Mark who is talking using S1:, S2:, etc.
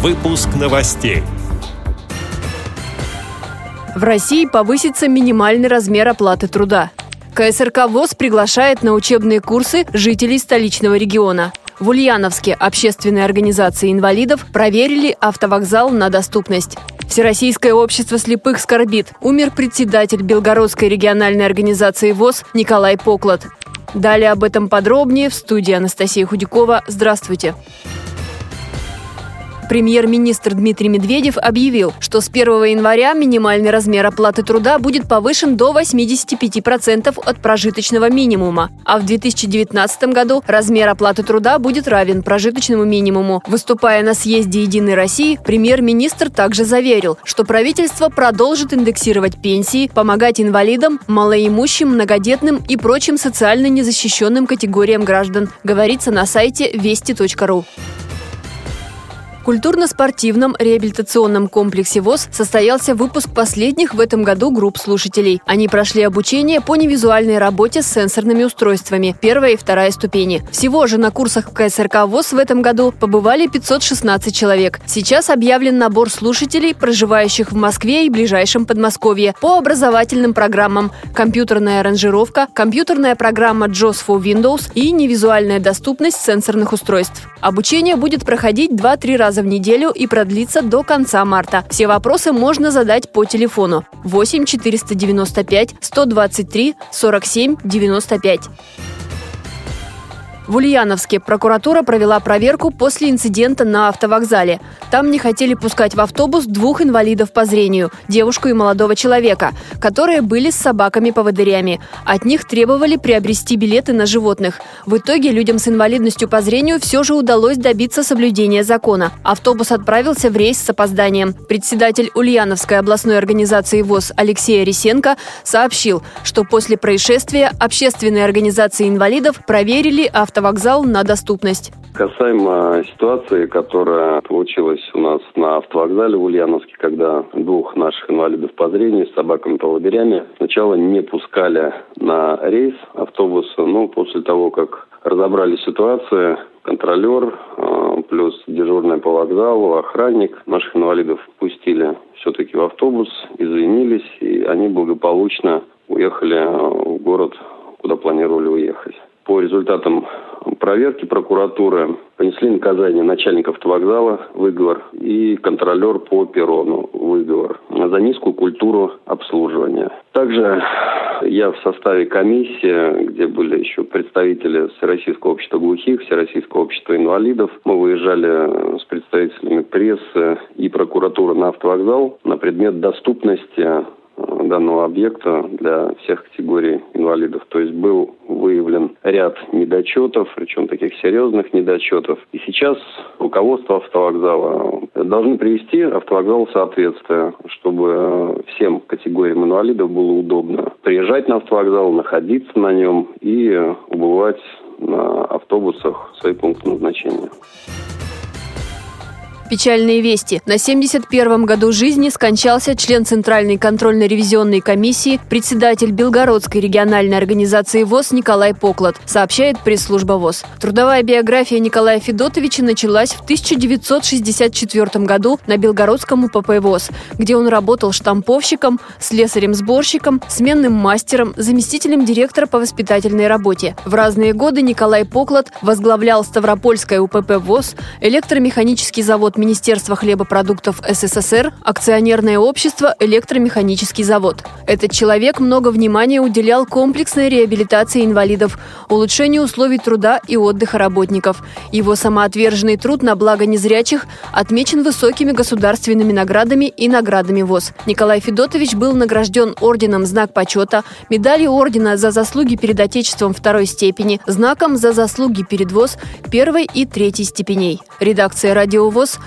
S1: Выпуск новостей.
S2: В России повысится минимальный размер оплаты труда. КСРК ВОЗ приглашает на учебные курсы жителей столичного региона. В Ульяновске общественные организации инвалидов проверили автовокзал на доступность. Всероссийское общество слепых скорбит. Умер председатель Белгородской региональной организации ВОЗ Николай Поклад. Далее об этом подробнее в студии Анастасия Худякова. Здравствуйте. Премьер-министр Дмитрий Медведев объявил, что с 1 января минимальный размер оплаты труда будет повышен до 85% от прожиточного минимума, а в 2019 году размер оплаты труда будет равен прожиточному минимуму. Выступая на съезде «Единой России», премьер-министр также заверил, что правительство продолжит индексировать пенсии, помогать инвалидам, малоимущим, многодетным и прочим социально незащищенным категориям граждан, говорится на сайте вести.ру культурно-спортивном реабилитационном комплексе ВОЗ состоялся выпуск последних в этом году групп слушателей. Они прошли обучение по невизуальной работе с сенсорными устройствами первая и вторая ступени. Всего же на курсах в КСРК ВОЗ в этом году побывали 516 человек. Сейчас объявлен набор слушателей, проживающих в Москве и ближайшем Подмосковье, по образовательным программам компьютерная аранжировка, компьютерная программа JOS for Windows и невизуальная доступность сенсорных устройств. Обучение будет проходить 2-3 раза раза в неделю и продлится до конца марта. Все вопросы можно задать по телефону 8 495 123 47 95. В Ульяновске прокуратура провела проверку после инцидента на автовокзале. Там не хотели пускать в автобус двух инвалидов по зрению – девушку и молодого человека, которые были с собаками-поводырями. От них требовали приобрести билеты на животных. В итоге людям с инвалидностью по зрению все же удалось добиться соблюдения закона. Автобус отправился в рейс с опозданием. Председатель Ульяновской областной организации ВОЗ Алексей Арисенко сообщил, что после происшествия общественные организации инвалидов проверили автовокзал автовокзал на доступность.
S3: Касаемо ситуации, которая получилась у нас на автовокзале в Ульяновске, когда двух наших инвалидов по зрению с собаками-поводырями сначала не пускали на рейс автобуса, но после того, как разобрали ситуацию, контролер, а, плюс дежурный по вокзалу, охранник наших инвалидов пустили все-таки в автобус, извинились, и они благополучно уехали в город, куда планировали уехать. По результатам проверки прокуратуры понесли наказание начальник автовокзала, выговор, и контролер по перрону, выговор, за низкую культуру обслуживания. Также я в составе комиссии, где были еще представители Всероссийского общества глухих, Всероссийского общества инвалидов, мы выезжали с представителями прессы и прокуратуры на автовокзал на предмет доступности данного объекта для всех категорий инвалидов. То есть был выявлен ряд недочетов, причем таких серьезных недочетов. И сейчас руководство автовокзала должны привести автовокзал в соответствие, чтобы всем категориям инвалидов было удобно приезжать на автовокзал, находиться на нем и убывать на автобусах в свои пункты назначения.
S2: Печальные вести. На 71-м году жизни скончался член Центральной контрольно-ревизионной комиссии, председатель Белгородской региональной организации ВОЗ Николай Поклад, сообщает пресс-служба ВОЗ. Трудовая биография Николая Федотовича началась в 1964 году на Белгородском УПП ВОЗ, где он работал штамповщиком, слесарем-сборщиком, сменным мастером, заместителем директора по воспитательной работе. В разные годы Николай Поклад возглавлял Ставропольское УПП ВОЗ, электромеханический завод Министерства хлебопродуктов СССР, акционерное общество «Электромеханический завод». Этот человек много внимания уделял комплексной реабилитации инвалидов, улучшению условий труда и отдыха работников. Его самоотверженный труд на благо незрячих отмечен высокими государственными наградами и наградами ВОЗ. Николай Федотович был награжден орденом «Знак почета», медалью ордена за заслуги перед Отечеством второй степени, знаком за заслуги перед ВОЗ первой и третьей степеней. Редакция «Радио ВОЗ»